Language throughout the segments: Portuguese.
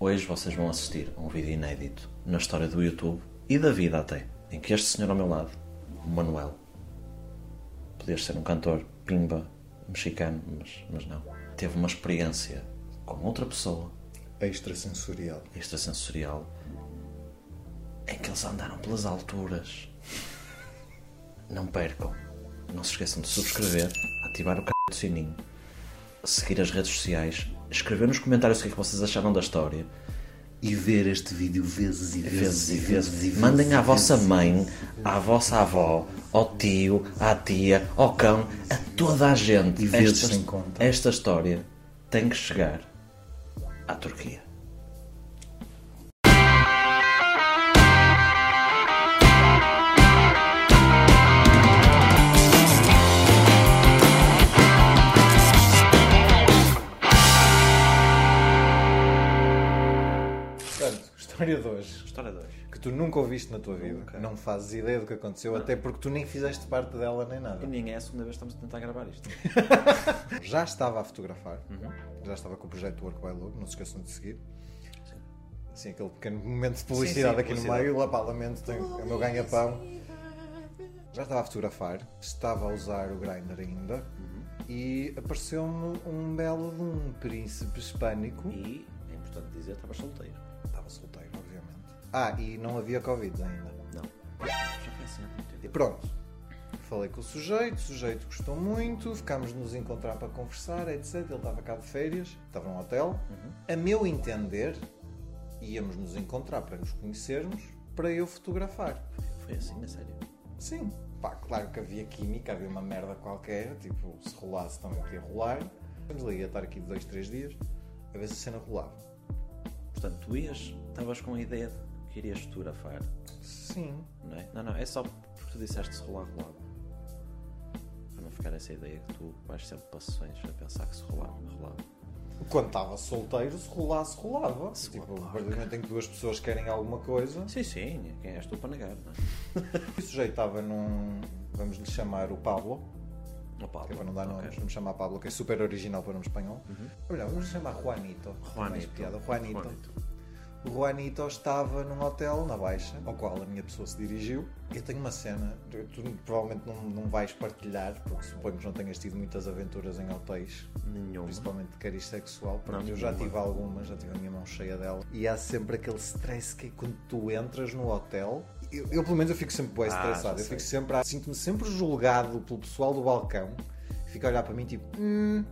Hoje vocês vão assistir a um vídeo inédito na história do YouTube e da vida até, em que este senhor ao meu lado, o Manuel, podia ser um cantor pimba mexicano, mas, mas não, teve uma experiência com outra pessoa Extrasensorial. extrasensorial em que eles andaram pelas alturas. Não percam. Não se esqueçam de subscrever, ativar o c... do sininho, seguir as redes sociais, escrever nos comentários o que é que vocês acharam da história E ver este vídeo vezes e vezes e vezes. Mandem à vossa mãe, à vossa avó, ao tio, à tia, ao cão, a toda a gente. E vezes esta, esta história tem que chegar à Turquia. História de hoje, História 2. que tu nunca ouviste na tua vida, Nunca. não fazes ideia do que aconteceu, até porque tu nem fizeste parte dela nem nada. E nem é a segunda vez que estamos a tentar gravar isto. Já estava a fotografar, Uhum. já estava com o projeto Work by Logo, não se esqueçam de seguir. Assim, aquele pequeno momento de publicidade sim, aqui publicidade. no meio, lá para lamento, tem é o meu ganha-pão. Já estava a fotografar, estava a usar o grinder ainda Uhum. e apareceu-me um belo de um príncipe hispânico. E, é importante dizer. Estava solteiro. Ah, e não havia Covid ainda. Não. Já foi assim há muito E tempo. pronto. Falei com o sujeito, o sujeito gostou muito, ficámos de nos encontrar para conversar, etc. Ele estava cá de férias, estava num hotel. A meu entender, íamos nos encontrar para nos conhecermos, para eu fotografar. Foi assim, a sério. Sim, pá, claro que havia química, havia uma merda qualquer, tipo, se rolasse também podia rolar. Vamos lá, ia estar aqui dois, três dias, a ver se a cena rolava. Portanto, tu ias, estavas com a ideia de irias fotografar, Sim, não é? Não, não, é só porque tu disseste se rolar, rolava. Para não ficar essa ideia que tu vais sempre para sessões a pensar que se rolava, rolava. quando estava solteiro, se rolasse, rolava. Se tipo, rolar, a partir do momento em que duas pessoas querem alguma coisa, Sim, sim, quem és tu para negar, não é? O sujeito estava num. Vamos lhe chamar o Pablo, Opa, que é para não dar ok. nomes, vamos chamar Pablo, que é super original para nome espanhol. Olha, vamos lhe chamar Juanito. mais Juanito. Juanito. Juanito. O Juanito estava num hotel na Baixa, ao qual a minha pessoa se dirigiu. Eu tenho uma cena, tu provavelmente não, não vais partilhar, porque suponho que não tenhas tido muitas aventuras em hotéis, Nenhuma. principalmente de cariz sexual. Pronto, Não, eu já tive algumas, já tive a minha mão cheia dela. E há sempre aquele stress que é quando tu entras no hotel. Eu, eu, pelo menos eu fico sempre bem Ah, estressado. Eu fico sempre sinto-me sempre julgado pelo pessoal do balcão. Fica a olhar para mim tipo, hum,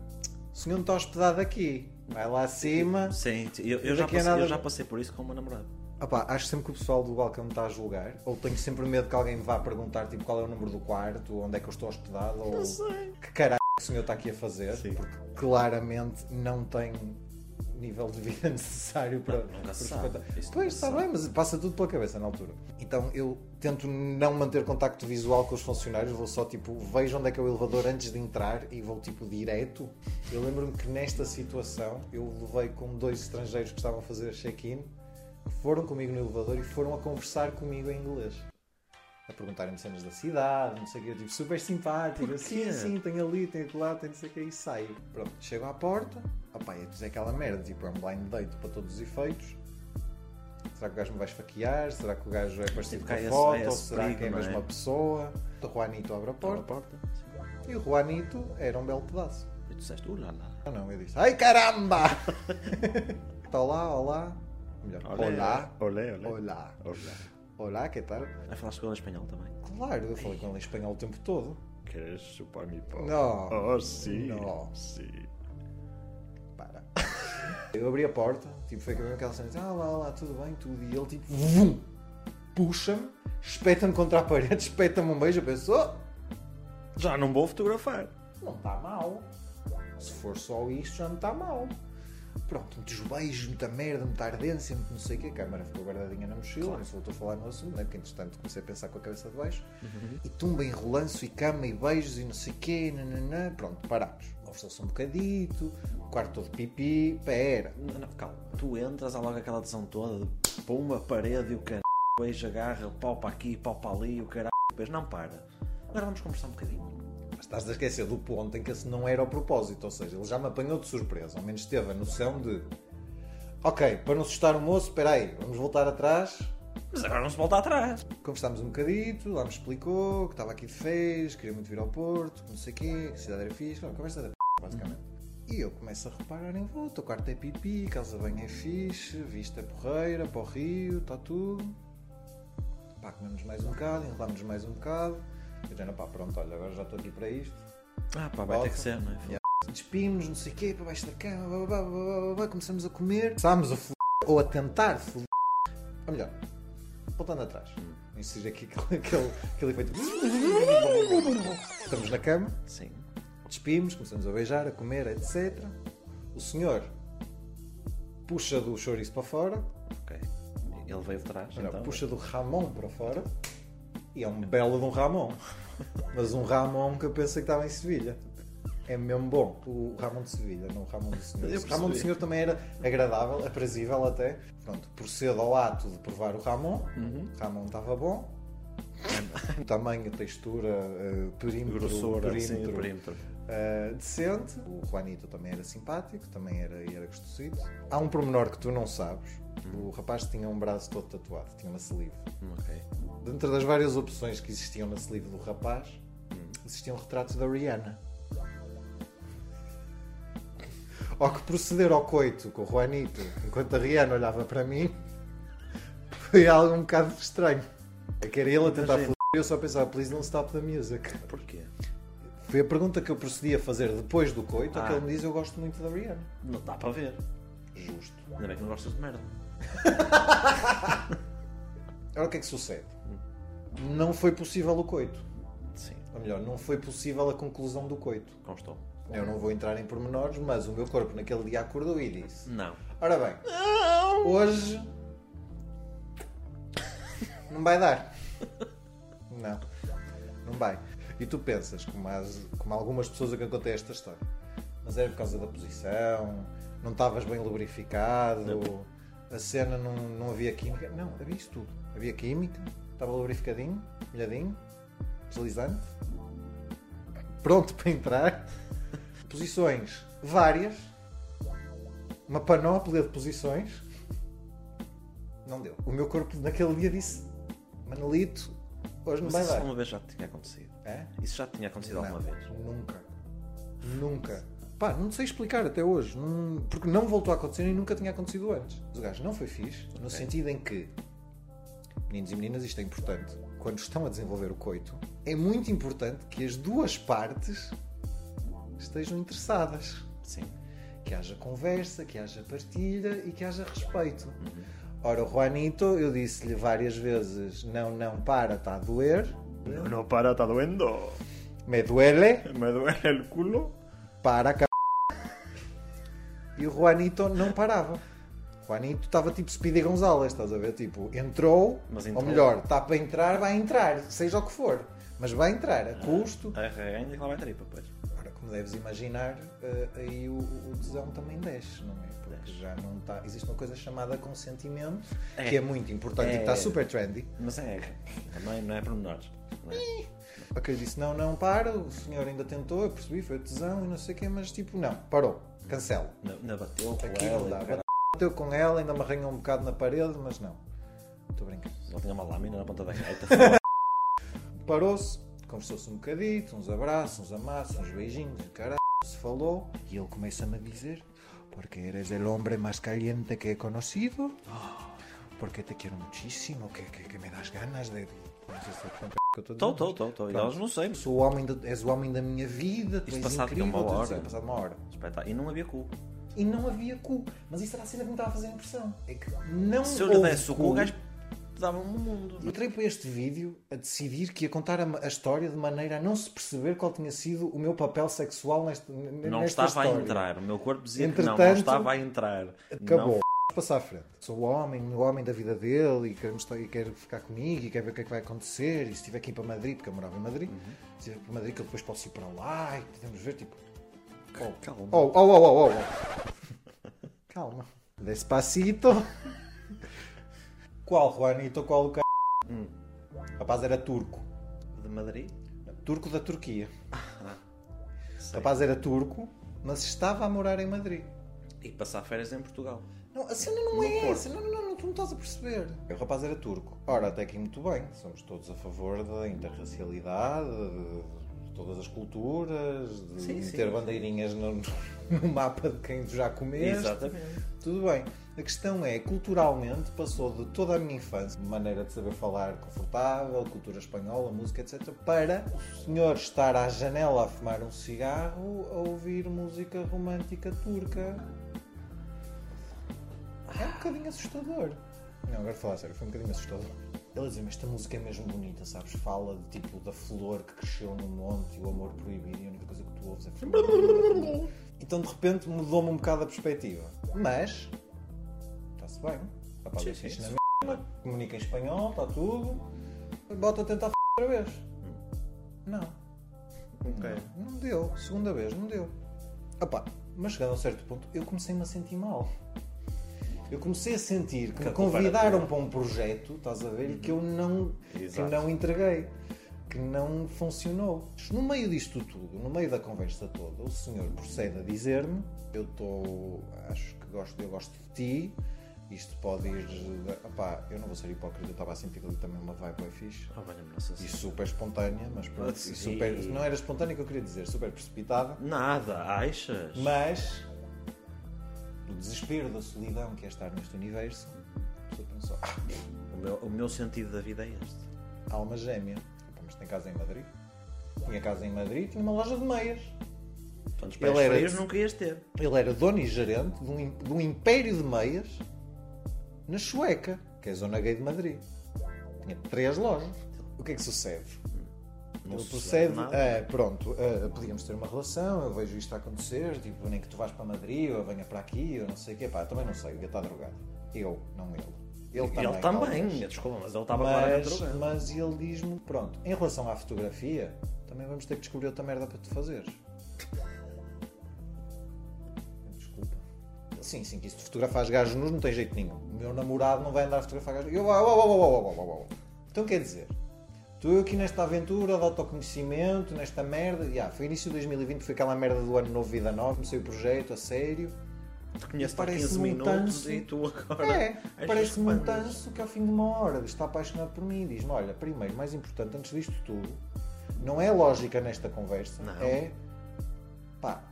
o senhor não está hospedado aqui. Vai lá acima. Sim, eu, eu, já passei, nada- eu já passei por isso com uma namorada. Opá, acho sempre que o pessoal do balcão me está a julgar. Ou tenho sempre medo que alguém me vá perguntar tipo, qual é o número do quarto, onde é que eu estou hospedado, ou que caralho o senhor está aqui a fazer. Sim. Porque claramente não tem nível de vida necessário para, nunca para se sabe. Pois, nunca está bem, mas passa tudo pela cabeça na altura. Então eu tento não manter contacto visual com os funcionários, vou só tipo, vejo onde é que é o elevador antes de entrar e vou tipo direto. Eu lembro-me que nesta situação eu levei com dois estrangeiros que estavam a fazer check-in, que foram comigo no elevador e foram a conversar comigo em inglês. A perguntarem-me cenas da cidade, não sei o que, tipo, super simpático. Porquê? Sim, sim, tem ali, tem lá, tem não sei o que, e saio. Pronto, chego à porta, opá, ia dizer aquela merda, tipo, é um blind date para todos os efeitos. Será que o gajo me vai esfaquear? Será que o gajo é parecido Tipo, com a foto? esse Será que é a perigo, não é? mesma pessoa? O Juanito abre a Porta. porta porta. e o Juanito era um belo pedaço. E tu disseste, lá lá. Ah não, eu disse, ai caramba! Está olá, olá. Melhor, olá. Olé, olé. Olá. Olá. Olá, que tal? Vai falar com ele em espanhol também. Claro, eu falei com ele em espanhol o tempo todo. Queres chupar mi pau? Não. Oh, sim. Não. Sim. Eu abri a porta, tipo, foi com aquela cena, ah lá, lá, tudo bem, tudo. E ele, tipo, vum, puxa-me, espeta-me contra a parede, espeta-me um beijo. Eu penso, oh, Já não vou fotografar. não está mal. Se for só isto, já não está mal. Pronto, muitos beijos, muita merda, muita ardência, muito não sei o que. A câmara ficou guardadinha na mochila, Claro. não sei se estou a falar no assunto, né? porque entretanto comecei a pensar com a cabeça de baixo. E tumba em e cama e beijos e não sei o quê, nananã. Pronto, parámos. Conversou-se um bocadito, o quarto todo pipi, pera. Não, não, calma. Tu entras, há logo aquela tesão toda de pumba, parede e o caralho, beijo, agarra, pau para aqui, pau para ali, o caralho. Depois não para. Agora vamos conversar um bocadinho. Estás a esquecer do ponto em que esse não era o propósito, ou seja, ele já me apanhou de surpresa, ao menos teve a noção de ok, para não assustar o moço, espera aí, vamos voltar atrás. Mas agora não se volta atrás. Conversámos um bocadito, lá me explicou que estava aqui de férias, queria muito vir ao Porto, não sei o quê, que a cidade era fixe, uma conversa da p, basicamente. E eu começo a reparar em volta, o quarto é pipi, casa bem é fixe, vista é porreira, para o rio, está tudo. Pá, comemos mais um bocado, enrolámos mais um bocado. Eu já pá, pronto, olha, agora já estou aqui para isto. Ah, pá, vai ter que ser, não é? Yeah. Despimos, não sei o quê, para baixo da cama, blá, blá, blá, blá, blá, começamos a comer. Começámos a foder, ou a tentar foder. Ou melhor, voltando atrás. Insistir aqui aquele, aquele efeito. Estamos na cama, Sim. Despimos, começamos a beijar, a comer, etc. O senhor puxa do chouriço para fora, Ok. Ele veio de trás, Olha, então. puxa do Ramon para fora e é um belo de um Ramon. Mas um Ramon que eu pensei que estava em Sevilha. É mesmo bom. O Ramon de Sevilha, não o Ramon do Senhor. O Ramon do. Senhor também era agradável, aprazível até. Pronto, procedo ao ato de provar o Ramon. Uhum. O Ramon estava bom. O tamanho, a textura, eh, perímetro, Grossura, perímetro, sim, o perímetro. Uh, decente. O Juanito também era simpático, também era, era gostosito. Há um pormenor que tu não sabes. O rapaz tinha um braço todo tatuado, tinha uma sleeve. Hum, Ok. Dentro das várias opções que existiam na sleeve do rapaz, existiam retratos da Rihanna. Ao que proceder ao coito com o Juanito, enquanto a Rihanna olhava para mim, foi algo um bocado estranho. É que era ele a tentar e eu só pensava, please don't stop the music. Porquê? Foi a pergunta que eu procedi a fazer depois do coito, Ah. que ele me diz eu gosto muito da Rihanna. Não dá para ver. Justo. Ainda bem que não gostas de merda. Agora o que é que sucede? Não foi possível o coito. Sim. Ou melhor, não foi possível a conclusão do coito. Constou. Eu não vou entrar em pormenores, mas o meu corpo naquele dia acordou e disse: Não. Ora bem, hoje não vai dar. Não, não vai. E tu pensas, como, as- como algumas pessoas a que eu contei esta história, mas era por causa da posição, não estavas bem lubrificado, a cena não, não havia química. Não, havia isso tudo. Havia química, estava lubrificadinho, molhadinho, deslizante, pronto para entrar. Posições várias, uma panóplia de posições. Não deu. O meu corpo naquele dia disse: Manolito, hoje não Mas vai isso dar. uma vez já tinha acontecido. É? Isso já tinha acontecido alguma Não, vez? Nunca. Nunca. Pá, não sei explicar até hoje. Não- porque não voltou a acontecer e nunca tinha acontecido antes. O gajo não foi fixe, no sentido em que, meninos e meninas, isto é importante. Quando estão a desenvolver o coito, é muito importante que as duas partes estejam interessadas. Sim. Que haja conversa, que haja partilha e que haja respeito. Uhum. Ora, o Juanito, eu disse-lhe várias vezes: não, não, para, está a doer. No, no para, está doendo. Me duele. Me duele el culo. para c... E o Juanito não parava. Juanito estava tipo Speedy Gonzalez, estás a ver? Tipo, entrou, Mas ou entrou. melhor, está para entrar, vai entrar, seja o que for. Mas vai entrar, a custo. Arranha que lá vai tripa, pois. Como deves imaginar, eh, aí o, o tesão também desce, não é? Porque já não está. Existe uma coisa chamada consentimento, É. que é muito importante e que está É. super trendy. Mas é. Também não é por menores. Não é? Ok, disse não, não, para, o senhor ainda tentou, eu percebi, foi tesão e não sei o quê, mas tipo, não, parou, cancela. Ainda- Ainda bateu com Aqui ela. não e dá. caralho. Bateu com ela, ainda me arranhou um bocado na parede, mas não. Estou brincando. Ele tinha uma lâmina na ponta da gaita. Parou-se, conversou-se um bocadito, uns abraços, uns amassos, uns beijinhos, e caralho, se falou. E ele começa-me a dizer: Porque eres el hombre más caliente que he conocido, porque te quiero muchísimo, que, que, que me das ganas de. Não sei se é que eu estou Estou, estou, estou, estou. E elas não sei. Sou o homem de- és o homem da minha vida, tu Isto és passado incrível, uma hora. passado uma hora. Espetáculo. E não havia cu. E não havia cu. Mas isso era a cena que me estava a fazer impressão. É que não Se eu lhe houve desse o cu, o gajo dava-me o mundo. Eu entrei para este vídeo a decidir que ia contar a, a história de maneira a não se perceber qual tinha sido o meu papel sexual neste, Não nesta estava história. a entrar. O meu corpo dizia que não, não Entretanto, estava a entrar. Acabou. Não. Passar à frente. Sou o homem, o homem da vida dele e quer, mostrar- e quer ficar comigo e quer ver o que é que vai acontecer. E se tiver que ir para Madrid, porque eu morava em Madrid, Uhum. se tiver para Madrid, que eu depois posso ir para lá e podemos ver, tipo. Oh, Calma. oh, oh, oh, oh, oh, oh. Calma. Despacito. Qual Juanito? Qual o c. Hum. O rapaz era turco. De Madrid? Turco da Turquia. Ah, O rapaz era turco, mas estava a morar em Madrid. E passar férias em Portugal. Não, a cena não No é Porto. essa. Não, não, não, não, tu não estás a perceber. O rapaz era turco. Ora, até aqui muito bem. Somos todos a favor da interracialidade, de todas as culturas, de Sim, meter sim. bandeirinhas no, no mapa de quem tu já comeste. Exatamente. Tudo bem. A questão é, culturalmente, passou de toda a minha infância, maneira de saber falar confortável, cultura espanhola, música, etc., para o senhor estar à janela a fumar um cigarro a ouvir música romântica turca. É um bocadinho assustador. Não, agora falar sério, foi um bocadinho assustador. Ele dizia, mas esta música é mesmo bonita, sabes? Fala de tipo da flor que cresceu no monte e o amor proibido e a única coisa que tu ouves é. Então de repente mudou-me um bocado a perspectiva. Mas, está-se bem. Rapaz, Sim, sim, na merda, comunica em espanhol, está tudo. Bota a tentar f outra vez. Não. Ok. Não, não deu. Segunda vez, não deu. Opa, mas chegando a um certo ponto, eu comecei-me a sentir mal. Eu comecei a sentir que Que me convidaram para um projeto, estás a ver, e que eu não, que Exato. não entreguei, que não funcionou. No meio disto tudo, no meio da conversa toda, o senhor procede a dizer-me: Eu estou, acho que gosto, eu gosto de ti. Isto pode ir. Opá, eu não vou ser hipócrita, eu estava a sentir ali também uma vibe bem fixe. Oh, valha-me Nossa E Senhora. super espontânea, mas pronto, e super, não era espontânea que eu queria dizer, super precipitada, Nada, achas? mas do desespero, da solidão que é estar neste universo, a pessoa pensou, ah, O meu, o meu sentido da vida é este. alma gêmea, mas tem casa em Madrid. Tinha casa em Madrid, tinha uma loja de meias. Ele pés era- frios não querias ter. Ele era dono e gerente de um, de um império de meias na Chueca, que é a zona gay de Madrid. Tinha três lojas. O que é que sucede? Não Ele procede, nada. ah, pronto, ah, podíamos ter uma relação, eu vejo isto a acontecer, tipo, nem que tu vais para Madrid, ou venha para aqui, ou não sei o quê, pá, também não sei, devia estar drogado. Eu, não ele. Ele também. ele também, talvez. desculpa, mas ele estava Mas, drogado. mas ele diz-me, pronto, em relação à fotografia, também vamos ter que descobrir outra merda para tu fazeres. Desculpa. Sim, sim, que isso de fotografar gajos nus não tem jeito nenhum. O meu namorado não vai andar a fotografar gajos. Eu, uau, uau, uau, uau, uau, uau, uau. Então quer dizer, estou aqui nesta aventura de autoconhecimento, nesta merda. Yeah, foi início de 2020, foi aquela merda do ano novo, vida nova. Comecei o projeto a sério. Te conheço há parece 15 um minutos tanso. e tu agora. É, parece-me um tanso que ao fim de uma hora está apaixonado por mim e diz-me: Olha, primeiro, mais importante, antes disto tudo, não é lógica nesta conversa, Não. é pá,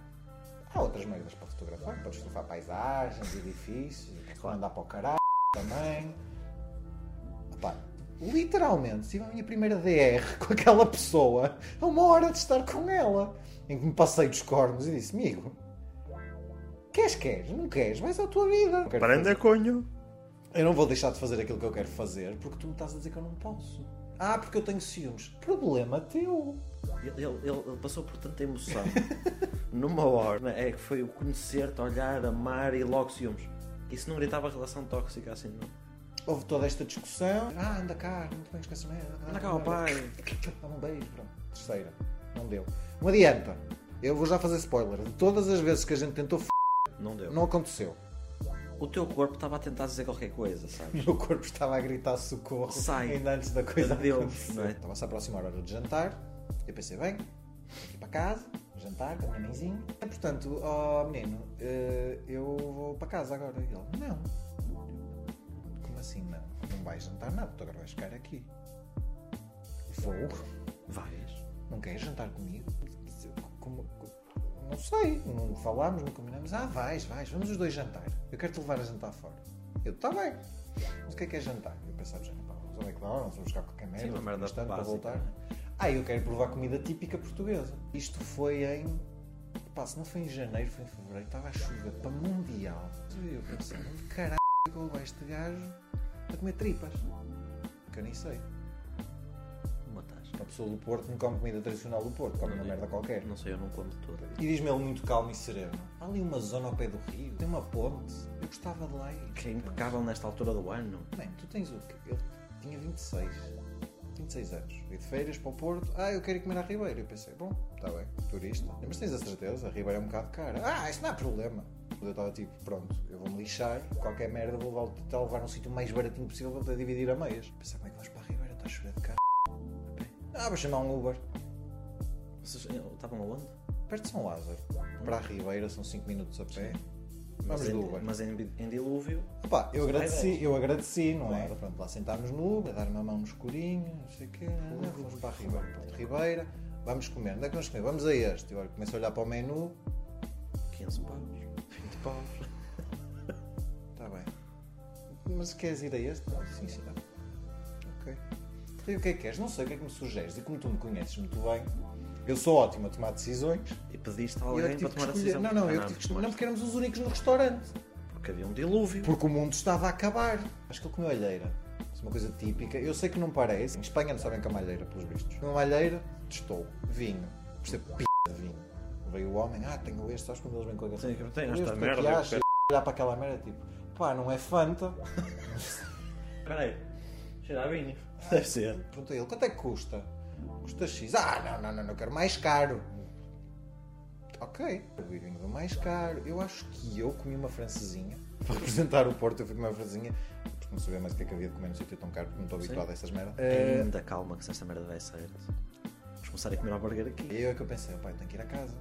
há outras merdas para fotografar, podes fotografar paisagens, edifícios, podes Claro. mandar para o caralho também. Pá, literalmente, tive a minha primeira DR com aquela pessoa a uma hora de estar com ela, em que me passei dos cornos e disse: Amigo. Queres, queres? Não queres? Vais à tua vida. Prenda conho. Eu não vou deixar de fazer aquilo que eu quero fazer porque tu me estás a dizer que eu não posso. Ah, porque eu tenho ciúmes. Problema teu. Ele, ele- ele passou por tanta emoção numa hora. É que foi o conhecer-te, olhar, amar e logo ciúmes. Isso não gritava relação tóxica assim, não. Houve toda esta discussão. Ah, anda cá, não te bem com essa merda. Anda cá, ó pai. Dá-me um beijo. Pronto. Terceira. Não deu. Não adianta. Eu vou já fazer spoiler. De todas as vezes que a gente tentou f... Não deu. não aconteceu. O teu corpo estava a tentar dizer qualquer coisa, O sabes? meu corpo estava a gritar socorro Sai. ainda antes da coisa Adeus, acontecer. não é? Estava-se a aproximar a hora de jantar. Eu pensei, bem, aqui para casa, jantar com a minha mãezinha. E, portanto, ó menino, eh, eu vou para casa agora. E ele, não. Como assim não? Não vais jantar nada, tu agora vais ficar aqui. Vou. Vais. Não queres jantar comigo? Como- não sei, não falámos, não combinamos. Ah, vais, vais, vamos os dois jantar. Eu quero te levar a jantar fora. Eu, está bem. Mas o que é que é jantar? Eu pensava, já, pá, vamos ao McDonald's, vamos buscar qualquer merda, uma merda instante para básica, voltar. né? Ah, eu quero provar comida típica portuguesa. Isto foi em. Pá, se não foi em janeiro, foi em fevereiro, estava a chover para Mundial. Eu pensei, caralho é que eu levar este gajo a comer tripas? Que eu nem sei. Uma pessoa do Porto não come comida tradicional do Porto, come uma merda qualquer. Não sei, eu não como tudo. E diz-me ele muito calmo e sereno. Há ali uma zona ao pé do rio, tem uma ponte. Eu gostava de lá ir. Que é impecável nesta altura do ano. Bem, tu tens o quê? Eu tinha 26. 26 anos. Fui de férias para o Porto. Ah, eu quero ir comer à Ribeira. Eu pensei, bom, está bem, turista. Mas tens a certeza, a Ribeira é um bocado cara. Ah, isso não há problema. Eu estava tipo, pronto, eu vou-me lixar, qualquer merda vou levar, tentar levar num sítio mais baratinho possível para poder dividir a meias. Pensei, como é que vais para a Ribeira? Está a chover de cara. Ah, vou chamar um Uber. Vocês eh, estavam aonde? perto de São Lázaro, para a Ribeira, são 5 minutos a pé. Mas Vamos em, do Uber. mas em, em dilúvio. Opa, eu agradeci, eu agradeci, não é? Claro. Pronto, lá sentámos no Uber, a dar uma mão no escurinho, não sei o quê, fomos para a Ribeira. Pronto, Ribeira, vamos comer. Onde é que vamos comer? Vamos a este. E agora começo a olhar para o menu, 15 paus, 20 paus. está bem. Mas queres ir a este? Não, sim, sim. Ok. E o que é que queres? Não sei o que é que me sugeres. E como tu me conheces muito bem, eu sou ótimo a tomar decisões. E pediste a eu alguém para tomar a decisão. Não, não, Ah, eu que tive que escolher. Não, porque éramos os únicos no restaurante. Porque havia um dilúvio. Porque o mundo estava a acabar. Acho que ele comeu alheira. Isso é uma coisa típica. Eu sei que não parece. Em Espanha não sabem que é malheira, pelos vistos. Comeu alheira, testou. Vinho. Percebe? P de vinho. Veio o homem, ah, tenho este, sabes quando eles vêm com a garrafa? Sim, que Este, esta o que é que merda. achas? quero- Olhar para aquela merda, tipo, pá, não é Fanta. Espera aí. Cheira a vinho. Deve ser. Perguntei ele, quanto é que custa? Custa X. Ah, não, não, não, não quero mais caro. Ok, vi vinho do mais caro. Eu acho que eu comi uma francesinha. Para representar o Porto, eu fui comer uma francesinha. Porque não sabia mais o que é que havia de comer no sítio tão caro, porque não estou Sim. habituado a essas merdas. Eh, Ainda calma que se esta merda vai sair. Vamos começar a comer hambúrguer aqui. E eu é que eu pensei, eu tenho que ir a casa.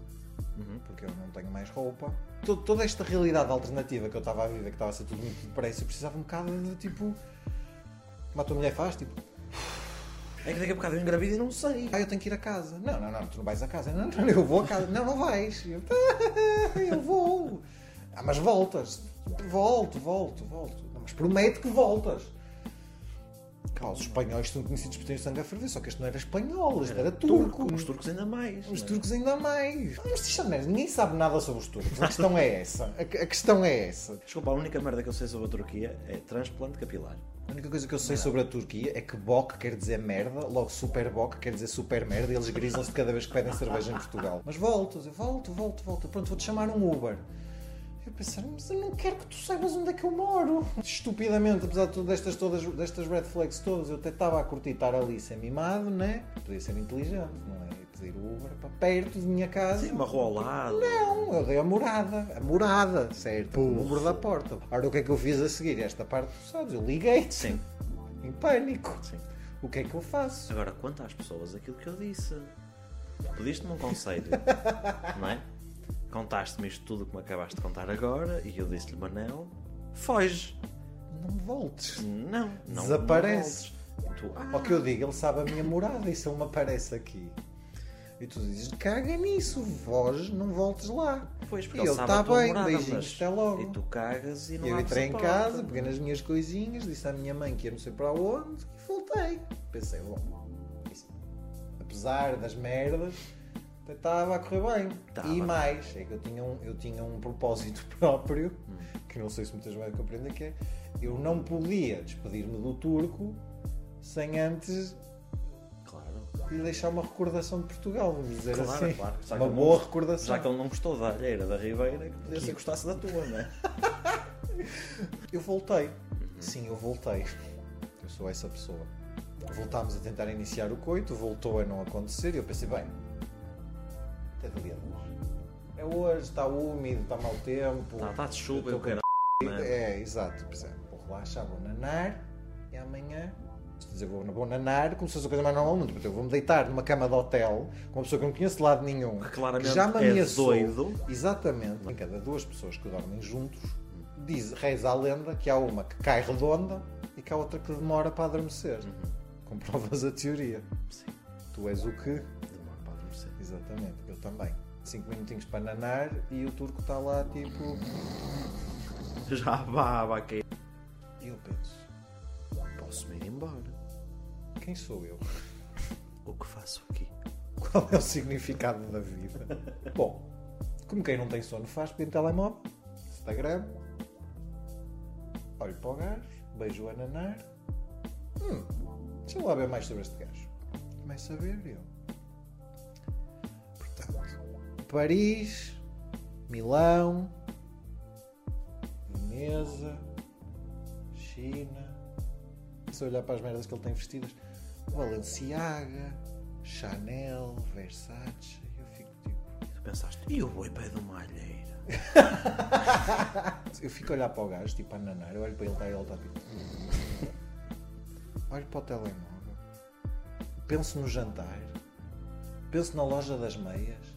Uhum. Porque eu não tenho mais roupa. To- Toda esta realidade alternativa que eu estava a viver, que estava a ser tudo muito depressa, eu precisava um bocado de tipo. Como a tua mulher faz, tipo, É que daqui a bocado eu engravido e não sei. Ah, eu tenho que ir a casa. Não, não, não, tu não vais a casa. Não, não, eu vou a casa. Não, não vais. Eu, eu vou. Ah, mas voltas. Volto, volto, volto. Não, mas promete que voltas. Pá, os espanhóis são conhecidos por terem sangue a ferver, só que este não era espanhol, este era, turco. Os turcos ainda mais. Os não é? turcos ainda mais. Mas isto é merda, ninguém sabe nada sobre os turcos. A questão é essa. A, a questão é essa. Desculpa, a única merda que eu sei sobre a Turquia é transplante capilar. A única coisa que eu sei sobre a Turquia é que bok quer dizer merda, logo super bok quer dizer super merda e eles grisam-se cada vez que pedem cerveja em Portugal. Mas voltas, eu volto, volto, volto. Pronto, vou-te chamar um Uber. Eu pensei, mas eu não quero que tu saibas onde é que eu moro. Estupidamente, apesar de todas destas, todas, destas red flags todas, eu até estava a curtir estar ali sem mimado, né? Podia ser inteligente, não é? E pedir o Uber para perto de minha casa. Sim, uma lado. Não, eu dei a morada. A morada, certo? O número da porta. Ora, o que é que eu fiz a seguir? Esta parte, sabes, eu liguei-te. Sim, Em pânico. sim. O que é que eu faço? Agora, quanto às pessoas, aquilo que eu disse. Pediste-me um conselho, não é? Contaste-me isto tudo que me acabaste de contar agora e eu disse-lhe, Manel, foge. Não voltes. Não, não. Desaparece. não tu, ah, Ao que eu digo, ele sabe a minha morada e se ele me aparece aqui. E tu dizes, caga nisso, foge, não voltes lá. Pois, porque E ele tá tua bem, morada, beijinhos, até logo. E tu cagas e não eu entrei em porta. casa, peguei nas minhas coisinhas, disse à minha mãe que ia não sei para onde e voltei. Pensei, bom, apesar das merdas, estava a correr bem. Tava. E mais, é que eu tinha, um, eu tinha um propósito próprio, Hum. que não sei se muitas vezes compreendem, que é eu não podia despedir-me do turco sem antes lhe deixar uma recordação de Portugal, vamos dizer Claro, assim. claro. Já Uma boa não- recordação. Já que ele não gostou da alheira da Ribeira, que podia ser gostasse da tua, não é? Eu voltei. Sim, eu voltei. Eu sou essa pessoa. Voltámos a tentar iniciar o coito, voltou a não acontecer e eu pensei, bem, a dois. É hoje, está úmido, está mau tempo. Está tá de chuva, eu quero. É, exato. Pensei, vou relaxar, vou nanar e amanhã. Dizer, vou, vou nanar como se fosse a coisa mais normal do mundo. Portanto, Eu vou-me deitar numa cama de hotel com uma pessoa que eu não conheço de lado nenhum. Que claramente já me é ameaçou. doido. Exatamente. Em cada duas pessoas que dormem juntos, diz, reza a lenda que há uma que cai redonda e que há outra que demora para adormecer. Comprovas a teoria. Sim, Tu és o que? demora para adormecer. Exatamente, também. Cinco minutinhos para nanar e o turco está lá tipo. Já a cair. E eu penso, Posso-me ir embora. quem sou eu? O que faço aqui? Qual é o significado da vida? Bom, como quem não tem sono faz, pede telemóvel, Instagram, olho para o gajo, beijo a nanar. Hum, deixa eu lá ver mais sobre este gajo. Começo a ver eu. Paris, Milão, Veneza, China. Se eu olhar para as merdas que ele tem vestidas, Valenciaga, Chanel, Versace, eu fico tipo. Tu pensaste, e o boi pede uma alheira? Eu fico a olhar para o gajo, tipo a nanar, eu olho para ele tá, e ele está tipo. Olho para o telemóvel, penso no jantar, penso na loja das meias,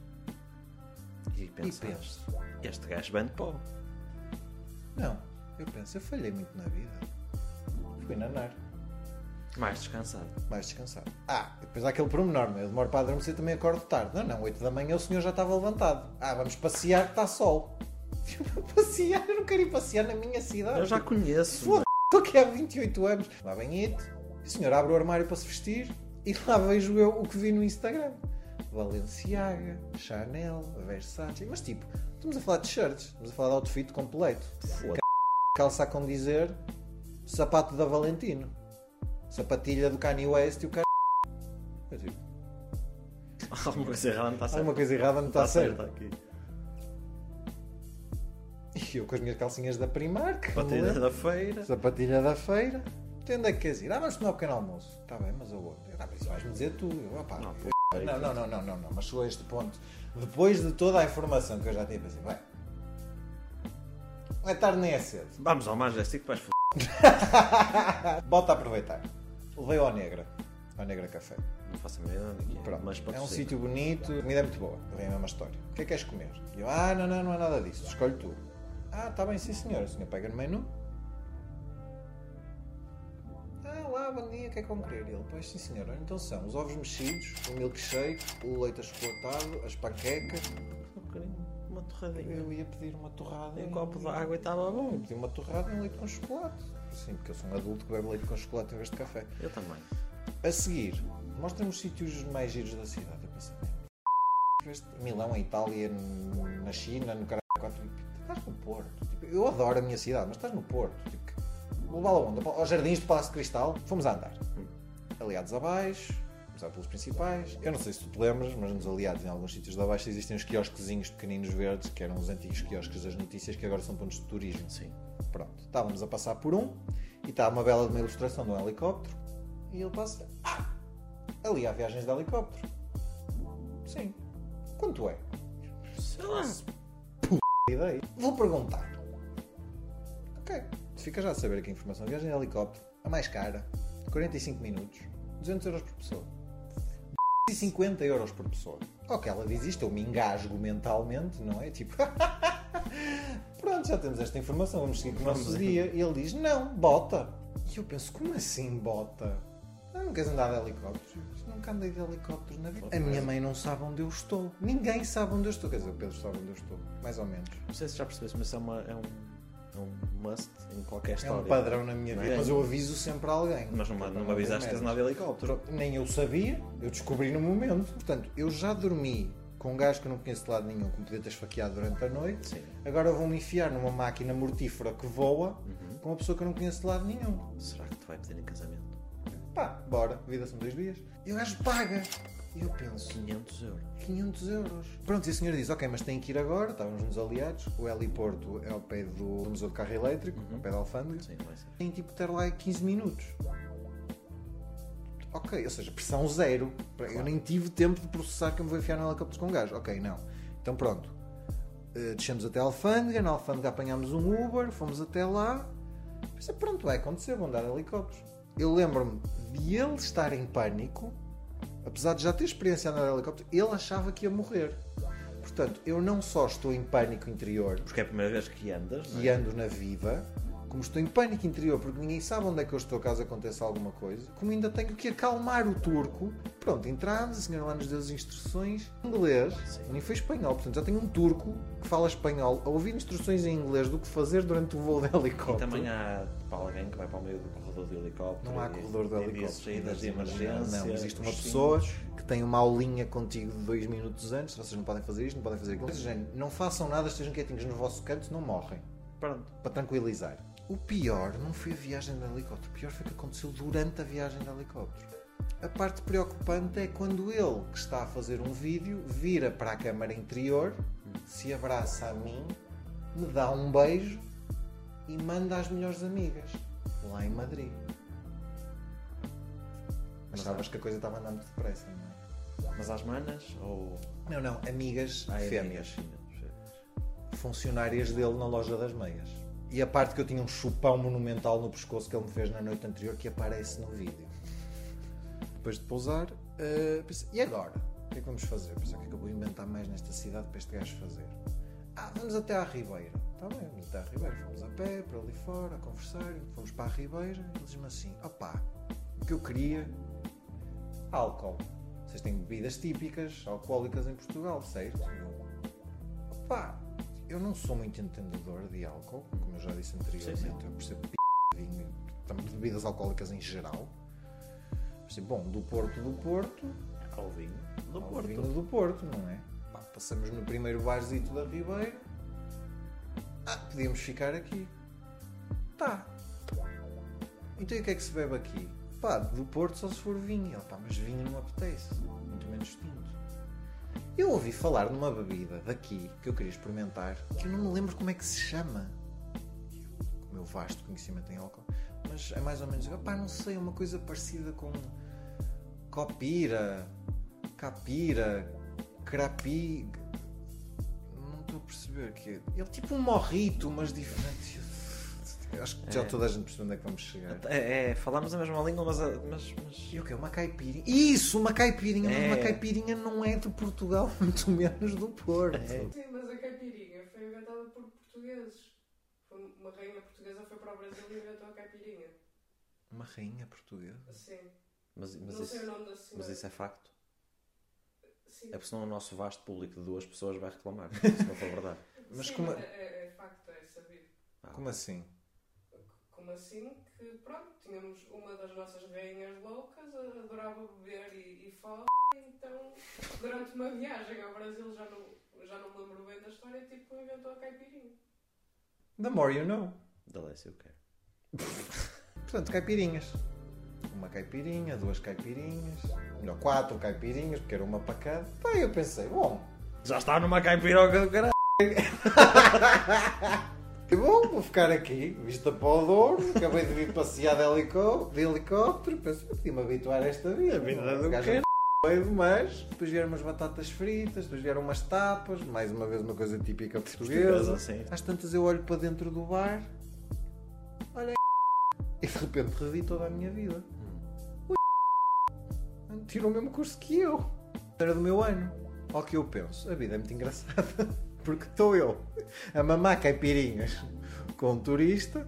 E pensaste, penso, este gajo vende pó. não, eu penso, eu falhei muito na vida. Fui nanar, Mais descansado. mais descansado. Ah, e depois há aquele pormenor, eu demoro para adormecer também acordo tarde. Não, não, 8 da manhã o senhor já estava levantado. Ah, vamos passear que está sol. passear, eu não quero ir passear na minha cidade. Eu já conheço. Foda-se, estou aqui há 28 anos. Lá vem it, e o senhor abre o armário para se vestir e lá vejo eu o que vi no Instagram. Valenciaga, Chanel, Versace. Mas tipo, estamos a falar de shirts, estamos a falar de outfit completo. Foda. Calça com dizer sapato da Valentino, sapatilha do Kanye West e o cara. Eu tipo, Alguma coisa errada não está certo. alguma coisa errada não está, certo. aqui. E eu com as minhas calcinhas da Primark, Batida da feira. Sapatilha da feira. Onde é que ir? Ah, vamos tomar um pequeno almoço. Está bem, mas aonde? Ah, mas vais-me dizer tu. Eu, opá, Não, pô, não, não, não, não, não, não, mas chegou a este ponto. Depois de toda a informação que eu já tinha, pensei, bem, não é tarde nem é cedo. Vamos ao Majestic para as f... Bota a aproveitar. Levei ao Negra, ao Negra Café. Não faço a ideia que é. Pronto. Mas pode é um ser. sítio bonito, a comida é muito boa. Levei a mesma história. O que é que queres comer? E eu, ah, não, não, não é nada disso, escolhe tu. Ah, está bem, sim senhor. O senhor pega no menu. Bom dia, o que é que vão querer? Ele, pois sim senhor. Então são os ovos mexidos, o milkshake, o leite achocolatado, as panquecas. Um uma torradinha. Eu ia pedir uma torrada. E um copo de água e estava Eu bom. pedi uma torrada e um leite com chocolate. Sim, porque eu sou um adulto que bebe leite com chocolate em vez de café. Eu também. A seguir, mostra-me os sítios mais giros da cidade. Eu pensei, Milão, a Itália, na China, no caralho, quatro. Estás no Porto. Tipo, eu adoro a minha cidade, mas estás no Porto. Tipo, levá-la onde? Aos jardins do Palácio de Cristal. Fomos a andar. Aliados abaixo, começar pelos principais. Eu não sei se tu te lembras, mas nos aliados, em alguns sítios de abaixo, existem uns quiosquezinhos pequeninos verdes, que eram os antigos quiosques das notícias, que agora são pontos de turismo. Sim. Pronto, estávamos a passar por um e está uma bela de uma ilustração de um helicóptero e ele passa. Ah! Ali há viagens de helicóptero. Sim. Quanto é? Sei lá. Ideia. Vou perguntar. Ok. Fica já a saber aqui a informação. Viagem de helicóptero, a mais cara, 45 minutos, 200 euros por pessoa. 50 euros por pessoa. Ok, ela diz isto, eu me engasgo mentalmente, não é? Tipo, pronto, já temos esta informação, vamos seguir com o nosso dia. E ele diz, não, bota. E eu penso, como assim bota? Ah, não queres andar de helicóptero? Nunca andei de helicóptero na vida. A minha mãe não sabe onde eu estou. Ninguém sabe onde eu estou. Quer dizer, o Pedro sabe onde eu estou, mais ou menos. Não sei se já percebeste, mas é, uma, é, um, é um must em qualquer É história. um padrão na minha vida, é? mas eu aviso sempre a alguém. Mas não, é não me avisaste que nada de helicóptero. Nem eu sabia, eu descobri no momento. Portanto, eu já dormi com um gajo que eu não conheço de lado nenhum, que me podia ter esfaqueado durante a noite. Sim. Agora vou-me enfiar numa máquina mortífera que voa Uhum. com uma pessoa que eu não conheço de lado nenhum. Será que te vai pedir em casamento? Pá, bora, vida são dois dias. E o gajo paga. E eu penso, 500 euros. 500 euros. Pronto, e a senhora diz, ok, mas tem que ir agora, estávamos nos aliados, o heliporto é ao pé do Museu de Carro Elétrico, ao pé da Alfândega. Sim, vai ser. tem tipo de ter lá 15 minutos. Ok, ou seja, pressão zero. Eu nem tive tempo de processar que eu me vou enfiar no helicóptero com gajo. Ok, não. Então pronto. Uh, descemos até a Alfândega, na Alfândega apanhámos um Uber, fomos até lá. Pensei, pronto, vai acontecer, vão dar helicópteros. Eu lembro-me de ele estar em pânico, apesar de já ter experiência a andar de helicóptero, ele achava que ia morrer. Portanto, eu não só estou em pânico interior, Porque é a primeira vez que andas, que é? ando na vida, como estou em pânico interior porque ninguém sabe onde é que eu estou caso aconteça alguma coisa, como ainda tenho que acalmar o turco. Pronto, entramos, a senhora lá nos deu as instruções em inglês, Sim. nem foi espanhol, portanto já tenho um turco que fala espanhol a ouvir instruções em inglês do que fazer durante o voo de E helicóptero. também há tipo, alguém que vai para o meio do corredor de helicóptero. Não há corredor de helicóptero. saídas de emergência. Não, existe uma pessoa que tem uma aulinha contigo de dois minutos antes. Vocês não podem fazer isto, não podem fazer aquilo. Seja, Não façam nada, estejam quietinhos no vosso canto, não morrem. Pronto. para tranquilizar. O pior não foi a viagem de helicóptero, o pior foi o que aconteceu durante a viagem de helicóptero. A parte preocupante é quando ele, que está a fazer um vídeo, vira para a câmara interior, se abraça a mim, me dá um beijo e manda às melhores amigas, lá em Madrid. Achavas que a coisa estava andando depressa, não é? Mas às manas ou. Não, não, amigas Ah, é fêmeas. amigas, funcionárias dele na loja das meias. E a parte que eu tinha um chupão monumental no pescoço que ele me fez na noite anterior que aparece no vídeo. Depois de pousar, eh, pensei, e agora? que é que vamos fazer? Pensei, o que é que eu vou inventar mais nesta cidade para este gajo fazer? Ah, vamos até à Ribeira. Está bem, vamos até à Ribeira. Fomos a pé, para ali fora, a conversar. Fomos para a Ribeira. Ele diz-me assim: opá, o que eu queria. Álcool. Vocês têm bebidas típicas alcoólicas em Portugal, certo? Eu, opá, eu não sou muito entendedor de álcool, como eu já disse anteriormente. Sim, sim. Eu percebo p vinho, bebidas alcoólicas em geral. Percebo, bom, do Porto do Porto, Ao vinho do ao Porto. vinho do Porto, não é? Pá, passamos no primeiro barzito da Ribeira. Ah, podíamos ficar aqui. Tá. Então e o que é que se bebe aqui? Pá, do Porto só se for vinho. Ele, pá, mas vinho não apetece. Muito menos tinto. Eu ouvi falar numa bebida daqui que eu queria experimentar que eu não me lembro como é que se chama. O meu vasto conhecimento em álcool. Mas é mais ou menos. Pá, não sei, uma coisa parecida com copira, capira, crapi. Estou a perceber que é. Ele é tipo um morrito, mas diferente. Acho que já É. toda a gente percebe onde é que vamos chegar. É, é, falamos a mesma língua, mas. mas, mas... E o que Uma caipirinha? Isso, uma caipirinha, mas É. uma caipirinha não é de Portugal, muito menos do Porto. É. Sim, mas a caipirinha foi inventada por portugueses. Foi uma rainha portuguesa foi para o Brasil e inventou a caipirinha. Uma rainha portuguesa. Sim. Mas, mas, não sei o isso, nome da senhora. mas isso é facto. Sim. É porque senão o nosso vasto público de duas pessoas vai reclamar. Se não for verdade. Mas Sim, como- é, é, é facto, é sabido. Ah, Como assim? Como assim que, pronto, tínhamos uma das nossas rainhas loucas, adorava beber e, e foda, então durante uma viagem ao Brasil, já não, já não me lembro bem da história, tipo, inventou a caipirinha. The more you know. Da Lécia, eu quero. Portanto, caipirinhas. Uma caipirinha, duas caipirinhas, melhor, quatro caipirinhas, porque era uma para cada. Pá, eu pensei, bom, Já está numa caipiroca do caralho. que bom, vou ficar aqui, vista para o Douro, acabei de vir passear de, helicó de helicóptero, pensei, podia-me habituar a esta vida. A vida não é? do Gajo doido, mas depois vieram umas batatas fritas, depois vieram umas tapas, mais uma vez uma coisa típica portuguesa. Portuguesa, sim. Às tantas eu olho para dentro do bar, olha e de repente revi toda a minha vida. Tirou o mesmo curso que eu. Era do meu ano. Ao que eu penso, a vida é muito engraçada. Porque estou eu a mamar caipirinhas com um turista,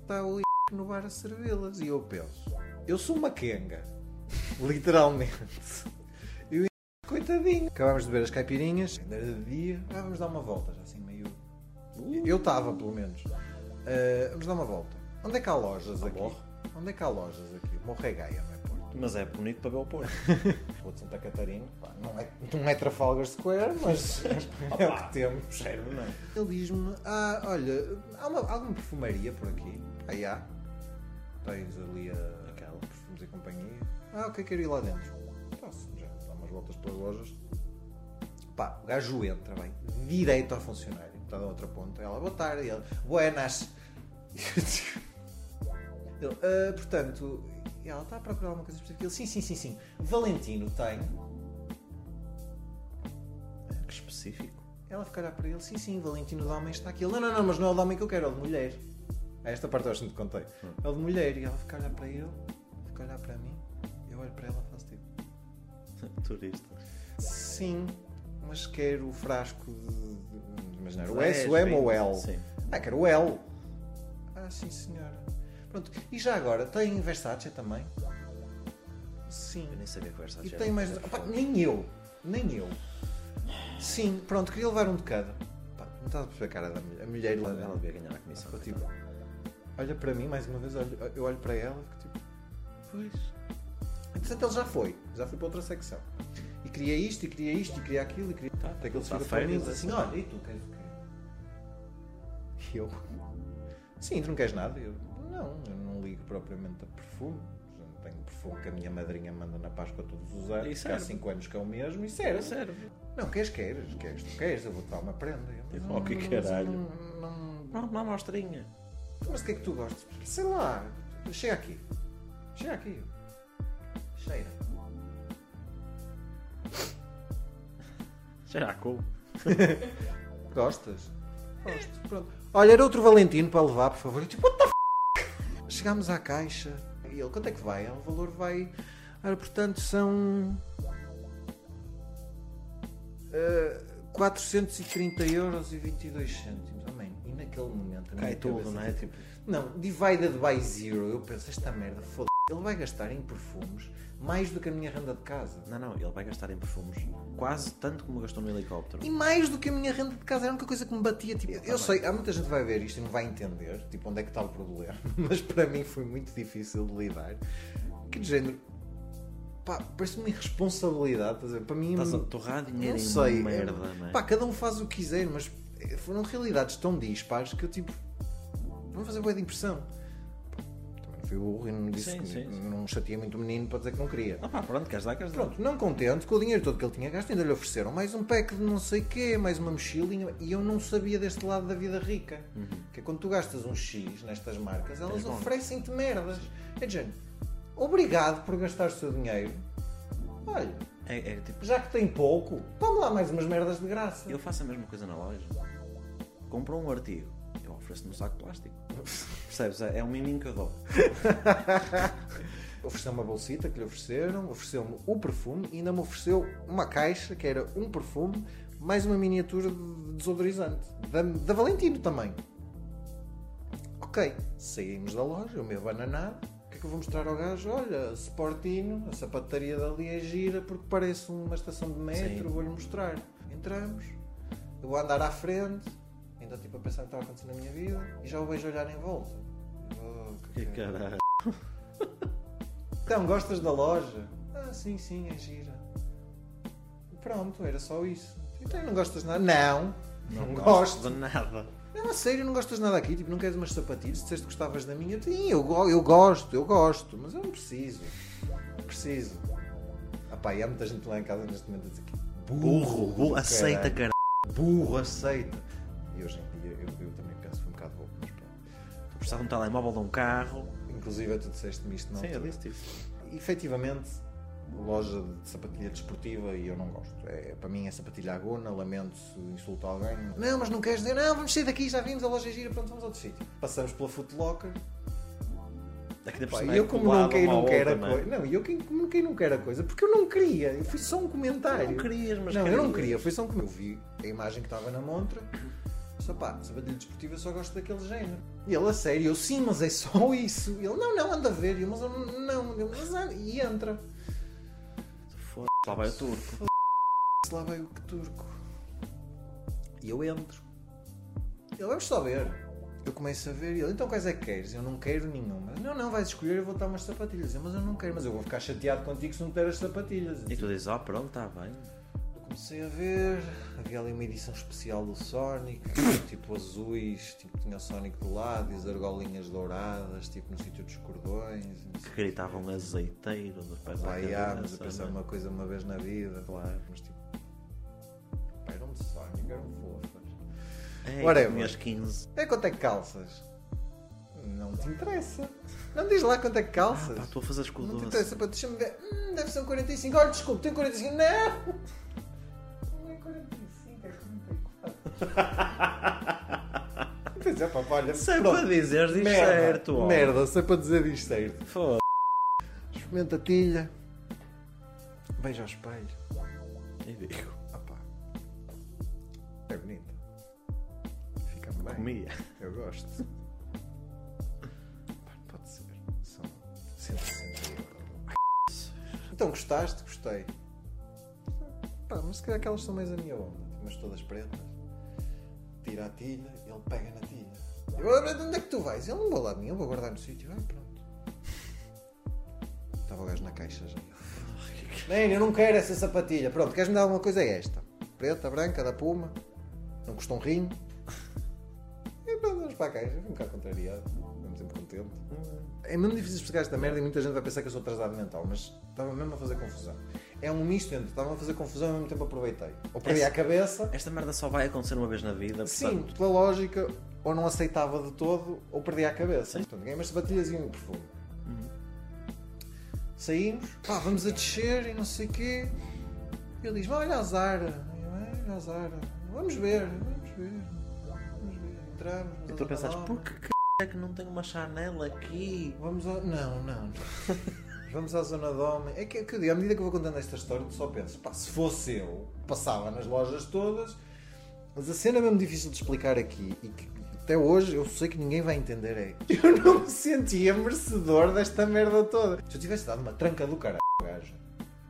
está o no bar a servi-las. E eu penso, eu sou uma quenga. Literalmente. E o coitadinho. Acabámos de ver as caipirinhas, ainda era de dia. Ah, vamos dar uma volta, já assim meio. Eu estava, pelo menos. Ah, vamos dar uma volta. Onde é que há lojas aqui? Onde é que há lojas aqui? Morro é é? Mas é bonito para ver o Porto. Rua de Santa Catarina, pá, não, é, não é Trafalgar Square, mas é o que temos. Sério, não é? Ele diz-me: Ah, olha, há uma, alguma perfumaria por aqui? Aí há. Tens ali a, Aquela. perfumes e companhia. Ah, ok, quero ir lá dentro. Posso, já dá umas voltas pelas lojas. Pá, o gajo entra, bem, direito ao funcionário, está da outra ponta. Ela, boa tarde, e ele, buenas. Ele, "Ah, portanto, e ela está a procurar alguma coisa específica. Ele, sim, sim, sim, sim. Valentino tem. Que específico. Ela fica a olhar para ele, sim, sim, Valentino de homem está aqui. Ele, não, não, não, mas não é o de homem que eu quero, é o de mulher. Esta parte eu acho que te contei. É o de mulher. E ela fica a olhar para ele, fica a olhar para mim. Eu olho para ela e faço tipo, Turista. sim, mas quero o frasco de. de, imaginar, o S, o M ou o L? Sim. Ah, quero o L. Ah, sim, senhora. Pronto. E já agora, tem Versace também? Sim. Eu nem sabia que Versace E tem mais. muito Opa, nem eu. Nem eu. Sim, pronto, queria levar um de cada. Pá, não estás a perceber a cara da mulher. A mulher Ela dela. devia ganhar a comissão. Ficou tipo. Olha para mim, mais uma vez, olho- eu olho para ela e fico tipo. Pois. Entretanto, ele já foi. Já foi para outra secção. E queria isto, e queria isto, e queria aquilo, e queria. Tá, Até que ele tá chega para mim e diz assim: assim. Olha, e tu queres o quê? E eu. Sim, tu não queres nada? Eu. Propriamente a perfume. Tenho perfume que a minha madrinha manda na Páscoa todos os anos. Que há serve. 5 anos que é o mesmo, e serve. Sério. Não, queres, queres, queres, tu queres, eu vou-te dar uma prenda. Eu, Tipo, "Não, oh, que caralho." Não, não, uma amostrinha. mas o que é que tu gostas? Sei lá, chega aqui. Chega aqui. Cheira. Cheira a cu. Gostas? Gosto. Pronto. Olha, era outro Valentino para levar, por favor. Eu tipo, what the f? chegámos à caixa. E ele, quanto é que vai? O é valor vai. Ora, portanto, são. Ah, uh, 430 euros e 22 cêntimos. Oh, e naquele momento. Cai tudo, não é? Tipo... Não, divided by zero. Eu penso, esta merda, foda ele vai gastar em perfumes mais do que a minha renda de casa. não, não, ele vai gastar em perfumes quase tanto como gastou no helicóptero. E mais do que a minha renda de casa, era a única coisa que me batia. Tipo, eu bem. sei, há muita gente que vai ver isto e não vai entender tipo, onde é que está o problema, mas para mim foi muito difícil de lidar. Que de género, pá, parece uma irresponsabilidade, estás a ver? Para mim, Estás a torrar dinheiro não sei, merda, é- não pá, cada um faz o que quiser, mas foram realidades tão dispares que eu tipo, vão fazer boa de impressão. Fui burro e não disse Sim, que sim, sim. não chateei muito o menino para dizer que não queria. Ah pá, pronto, queres dar, queres dar. Pronto, não contente com o dinheiro todo que ele tinha gasto, ainda lhe ofereceram mais um pack de não sei quê, mais uma mochilinha, e eu não sabia deste lado da vida rica. Que é quando tu gastas um X nestas marcas, elas oferecem-te merdas. É de género, obrigado por gastar o seu dinheiro. Olha, É, é tipo, já que tem pouco, tome lá mais umas merdas de graça. eu faço a mesma coisa na loja. Compro um artigo, eu ofereço-me um saco de plástico. Percebes? É é um miminho que eu dou. Ofereceu uma bolsita que lhe ofereceram, ofereceu-me o perfume e ainda me ofereceu uma caixa que era um perfume mais uma miniatura de desodorizante. Da, da Valentino também. Ok, saímos da loja, eu meio bananado. O que é que eu vou mostrar ao gajo? Olha, Sportino, a sapataria dali é gira porque parece uma estação de metro, vou-lhe mostrar. Entramos, eu vou andar à frente, ainda tipo a pensar no que estava acontecendo na minha vida e já o vejo olhar em volta. Oh, Que que caralho. então, gostas da loja? Ah, sim, sim, é gira. Pronto, era só isso. Então, não gostas de nada? Não, não, gosto. de nada. Não, a sério, não gostas de nada aqui? Tipo, não queres umas sapatilhas? Disseste que gostavas da minha? Sim, eu, eu gosto, eu gosto, mas eu não preciso. Não preciso. Ah pá, e há muita gente lá em casa neste momento a dizer que Burro, burro, do aceita, caralho. cara. Burro, aceita. E hoje em dia eu, eu também penso que foi um bocado burro, mas pronto. Tu precisas de um telemóvel, de um carro. Inclusive, tu disseste-me isto, não? Sim, eu disse isso. efetivamente loja de sapatilha desportiva e eu não gosto. É, para mim é sapatilha agona, lamento se insulto alguém. Não, mas não queres dizer, não, vamos sair daqui, já vimos, a loja é gira, pronto, vamos a outro sítio. Passamos pela Foot Locker. Daqui da Pá, cima e eu é como não quero, não quero a não é? coisa. Não, eu como quem não quer a coisa, porque eu não queria. Eu fui só um comentário. Não querias, mas Não, eu não querias. queria, foi só um comentário. Eu vi a imagem que estava na montra. Só pá, sapatilha desportiva eu só gosto daquele género. E ele, a sério, eu sim, mas é só isso. E ele, não, não, anda a ver. E eu, mas eu não, eu, mas anda. E entra. Foda-se, lá vai o turco. Se lá vai o que turco. E eu entro. Ele, vamos só ver. Eu começo a ver e ele, então quais é que queres? Eu não quero nenhuma. Não, não, vais escolher, eu vou dar umas sapatilhas. Eu, mas eu não quero, mas eu vou ficar chateado contigo se não te der as sapatilhas. E tu dizes, ah, pronto, está bem. Comecei a ver, havia ali uma edição especial do Sonic, tipo azuis, tipo tinha o Sonic do lado e as argolinhas douradas, tipo no sítio dos cordões. Que gritavam azeiteiro à Pá, yeah, mas eu pensava uma coisa uma vez na vida, claro. Mas tipo, pá, eram de Sonic, eram fofas. Ei, Whatever. tinhas 15. É quanto é que calças? Não te interessa. Não diz lá quanto é que calças. Pá, estou a fazer escudo não te interessa, pá, deixa-me ver. Hum, deve ser um 45. Olha, desculpe, tem 45. Não! Não Pois é, pá, olha. Se é pronto. para dizer, diz merda, certo. ó. Merda, se é para dizer diz certo. Foda. Experimenta a tilha. Beija ao espelho. E digo, Ah pá. É bonita. Fica-me bem. comia. Eu gosto. Pá, Pode ser. São 160 euros. Então gostaste? Gostei. Pá, mas se calhar aquelas são mais a minha onda. Mas todas pretas. Tira a tilha, ele pega na tilha. Eu, "Ah, onde é que tu vais? Ele não vou lá nenhum, vou guardar no sítio. Ah, pronto. Estava o gajo na caixa já. Nem, eu não quero essa sapatilha. Pronto, queres-me dar alguma coisa? É esta. Preta, branca, da Puma. Não custa um rinho. E pronto, vamos para a caixa. Fui um bocado contrariado. Mesmo sempre contente. É mesmo difícil explicar esta merda e muita gente vai pensar que eu sou atrasado mental, mas estava mesmo a fazer confusão. É um misto entre estava a fazer confusão e ao mesmo tempo aproveitei. Ou perdi Essa- a cabeça. Esta merda só vai acontecer uma vez na vida. Sim, portanto, pela lógica, ou não aceitava de todo, ou perdi a cabeça. Portanto, ganhei umas sapatilhas e um perfume. Saímos, pá, vamos a descer e não sei o quê. Ele diz, olha a Zara. Eu, "É, olha a Zara. Vamos ver, vamos ver. Vamos ver. Entramos. E tu pensas, por que c... é que não tem uma Chanel aqui? Vamos ao... Não, não. vamos à zona de homem. É que, é que eu digo, à medida que eu vou contando esta história, tu só pensas, pá, se fosse eu, passava nas lojas todas. Mas a cena mesmo difícil de explicar aqui e que até hoje eu sei que ninguém vai entender é. Eu não me sentia merecedor desta merda toda. Se eu tivesse dado uma tranca do caralho, gajo.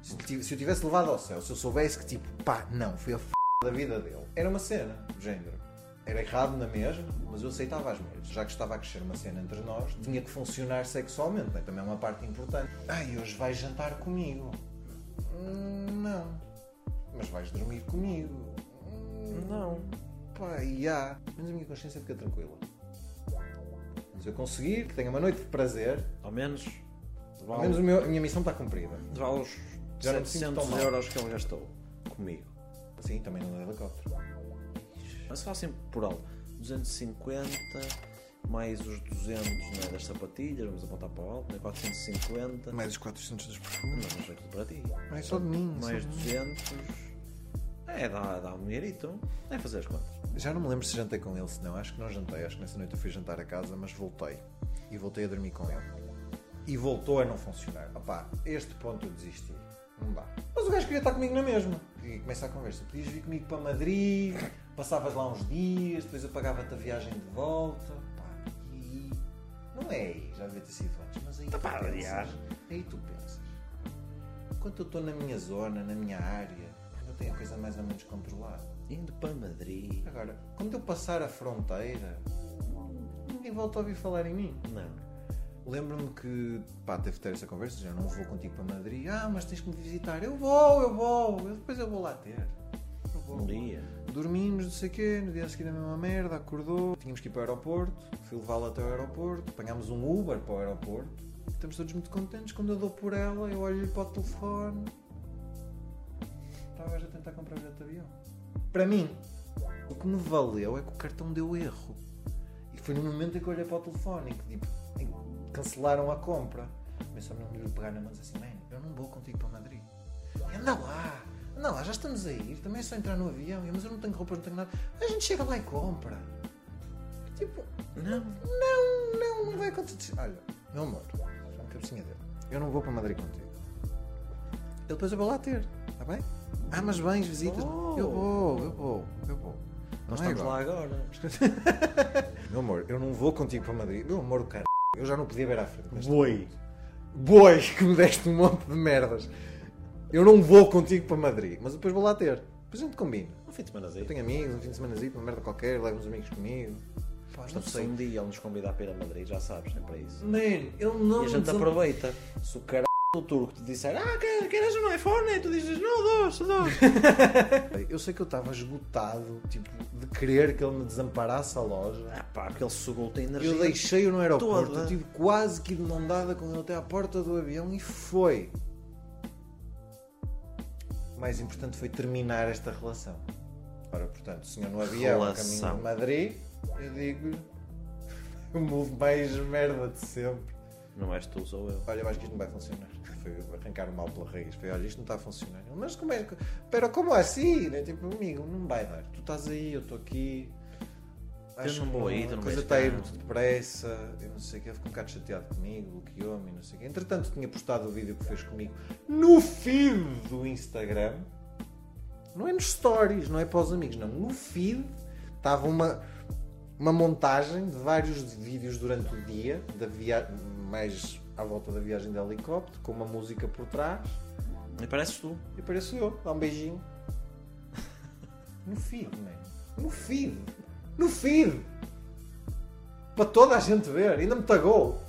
Se eu tivesse levado ao céu, se eu soubesse que tipo, pá, não, foi a f da vida dele. Era uma cena, do género. Era errado na mesma, mas eu aceitava as merdas. Já que estava a crescer uma cena entre nós, tinha que funcionar sexualmente, né? também é uma parte importante. Ai, hoje vais jantar comigo. Hum, não. Mas vais dormir comigo. Hum, Não. Pá, e há. Mas a minha consciência fica tranquila. Se eu conseguir, que tenha uma noite de prazer, Ao menos. ao menos o meu- a minha missão está cumprida. vale os Já não me sinto 700 tão mal. euros que ele gastou comigo. Sim, também no helicóptero. Mas se assim por alto. 250 mais os 200 né, das sapatilhas, vamos apontar para o alto, né, 450. Mais os 400 dos Não, perfumes. mas é tudo para ti. Não é só de mim. Mais de mim. 200. É, dá, dá um dinheirito. É fazer as contas. Já não me lembro se jantei com ele, se não. Acho que não jantei. Acho que nessa noite eu fui jantar a casa, mas voltei. E voltei a dormir com ele. E voltou a não funcionar. Opá, este ponto eu desisti. Não dá. Mas o gajo queria estar comigo na mesma. E começa a conversa. Podias vir comigo para Madrid, passavas lá uns dias, depois eu pagava-te a viagem de volta. Pá, e aí? Não é aí, já devia ter sido antes, mas aí tu pá, pensas. Aí tu pensas. Enquanto eu estou na minha zona, na minha área, ainda tenho a coisa mais ou menos controlada. Indo para Madrid. Agora, quando eu passar a fronteira, ninguém volta a ouvir falar em mim. Não. Lembro-me que, pá, teve de ter essa conversa, já não vou contigo para Madrid. Ah, mas tens que me visitar. Eu vou, eu vou. Eu- depois eu vou lá ter. Eu vou. Um dia. Dormimos, não sei o quê, no dia a seguir a mesma merda, acordou. Tínhamos que ir para o aeroporto, fui levá-la até o aeroporto, apanhámos um Uber para o aeroporto. Estamos todos muito contentes. Quando eu dou por ela, eu olho-lhe para o telefone. Estava a tentar comprar bilhete de avião. Para mim, o que me valeu é que o cartão deu erro. E foi no momento em que eu olhei para o telefone que, tipo, que cancelaram a compra. Mas só lhe pegar na mão e dizer assim: Man, eu não vou contigo para Madrid. Anda lá, anda lá, já estamos a ir. Também é só entrar no avião. Mas eu não tenho roupa, não tenho nada. A gente chega lá e compra. Tipo, Não. não, não, não vai acontecer. Olha, meu amor, uma cabecinha dele. Eu não vou para Madrid contigo. Eu depois eu vou lá ter, está bem? Ah, mas bens, visitas. Oh. Eu vou, eu vou, eu vou. Nós Não é estamos lá agora. Meu amor, eu não vou contigo para Madrid. Meu amor, o cara. Eu já não podia ver à frente. Boi. Boi, que me deste um monte de merdas. Eu não vou contigo para Madrid, mas depois vou lá ter. Depois a gente combina. Um fim de semana Eu tenho amigos, um fim de semana uma merda qualquer, levo uns amigos comigo. Pá, Portanto, se um dia ele nos convidar para ir a Madrid, já sabes, é para isso. Man, ele não E a gente desam- aproveita. Se o cara do turco te disser, ah, quer- queres um iPhone? E tu dizes, não, dois, dois. Eu sei que eu estava esgotado, tipo, de querer que ele me desamparasse a loja. Ah pá, aquele sugou tem energia. Eu deixei-o no aeroporto, toda. eu tive quase que de mão dada com ele até à porta do avião e foi. O mais importante foi terminar esta relação. Ora, portanto, o senhor no avião, a caminho Relação. de Madrid, eu digo o move mais merda de sempre. Não és tu, sou eu. Olha, eu acho que isto não vai funcionar. Foi arrancar o mal pela raiz. Foi, olha, isto não está a funcionar. Ele, Mas como é que. Pero como assim? Né? Tipo, amigo, não vai dar. Tu estás aí, eu estou aqui. não vou aí, tu A não coisa está aí cá. muito depressa. Eu não sei o que. Ficou um bocado chateado comigo, bloqueou-me, não sei o quê. Entretanto, tinha postado o vídeo que fez comigo no feed do Instagram. Não é nos stories, não é para os amigos, não. No feed estava uma, uma montagem de vários vídeos durante o dia, da via... mais à volta da viagem de helicóptero, com uma música por trás. E pareces tu. E apareço eu, dá um beijinho. No feed, man. No feed. No feed. Para toda a gente ver. Ainda me tagou.